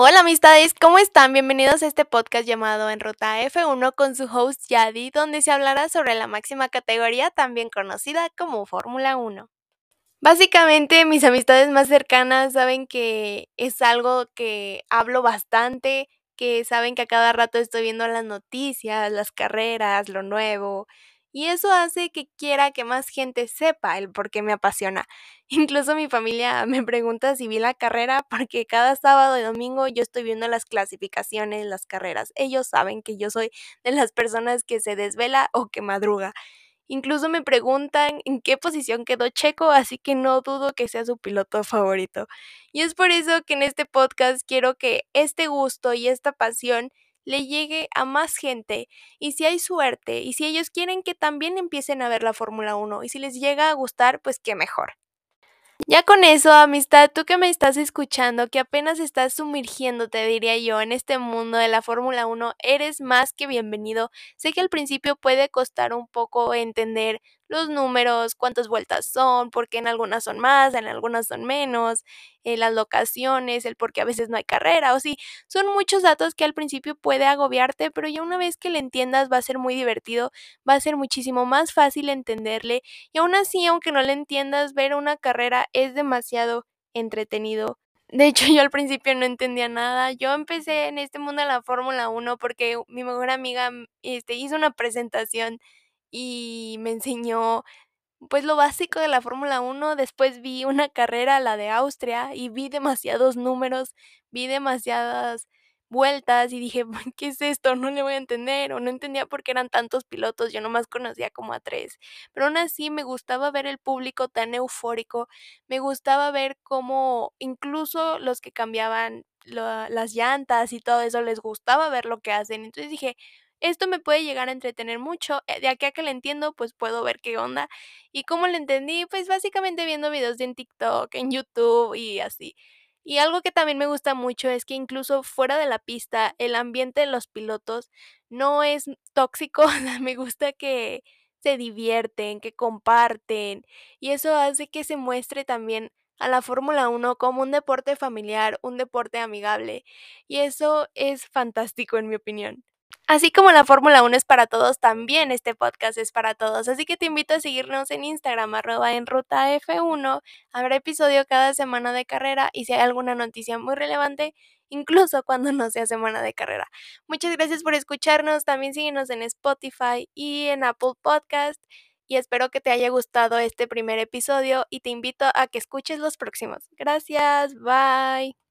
Hola amistades, ¿cómo están? Bienvenidos a este podcast llamado En Ruta F1 con su host Yadi, donde se hablará sobre la máxima categoría también conocida como Fórmula 1. Básicamente mis amistades más cercanas saben que es algo que hablo bastante, que saben que a cada rato estoy viendo las noticias, las carreras, lo nuevo, y eso hace que quiera que más gente sepa el por qué me apasiona. Incluso mi familia me pregunta si vi la carrera porque cada sábado y domingo yo estoy viendo las clasificaciones, las carreras. Ellos saben que yo soy de las personas que se desvela o que madruga. Incluso me preguntan en qué posición quedó Checo, así que no dudo que sea su piloto favorito. Y es por eso que en este podcast quiero que este gusto y esta pasión le llegue a más gente y si hay suerte y si ellos quieren que también empiecen a ver la Fórmula 1 y si les llega a gustar, pues qué mejor. Ya con eso, amistad, tú que me estás escuchando, que apenas estás sumergiéndote, diría yo, en este mundo de la Fórmula 1, eres más que bienvenido. Sé que al principio puede costar un poco entender los números, cuántas vueltas son, porque en algunas son más, en algunas son menos, eh, las locaciones, el por qué a veces no hay carrera, o sí, son muchos datos que al principio puede agobiarte, pero ya una vez que le entiendas va a ser muy divertido, va a ser muchísimo más fácil entenderle y aún así, aunque no le entiendas, ver una carrera es demasiado entretenido. De hecho, yo al principio no entendía nada. Yo empecé en este mundo de la Fórmula 1 porque mi mejor amiga este, hizo una presentación y me enseñó pues lo básico de la Fórmula 1. Después vi una carrera, la de Austria, y vi demasiados números, vi demasiadas vueltas y dije, ¿qué es esto? No le voy a entender o no entendía por qué eran tantos pilotos, yo nomás conocía como a tres. Pero aún así me gustaba ver el público tan eufórico, me gustaba ver cómo incluso los que cambiaban las llantas y todo eso les gustaba ver lo que hacen. Entonces dije, esto me puede llegar a entretener mucho, eh, de aquí a que le entiendo, pues puedo ver qué onda. ¿Y cómo le entendí? Pues básicamente viendo videos en TikTok, en YouTube y así. Y algo que también me gusta mucho es que incluso fuera de la pista, el ambiente de los pilotos no es tóxico, me gusta que se divierten, que comparten, y eso hace que se muestre también a la Fórmula 1 como un deporte familiar, un deporte amigable, y eso es fantástico en mi opinión. Así como la Fórmula 1 es para todos, también este podcast es para todos. Así que te invito a seguirnos en Instagram, arroba en ruta F1. Habrá episodio cada semana de carrera y si hay alguna noticia muy relevante, incluso cuando no sea semana de carrera. Muchas gracias por escucharnos. También síguenos en Spotify y en Apple Podcast. Y espero que te haya gustado este primer episodio y te invito a que escuches los próximos. Gracias, bye.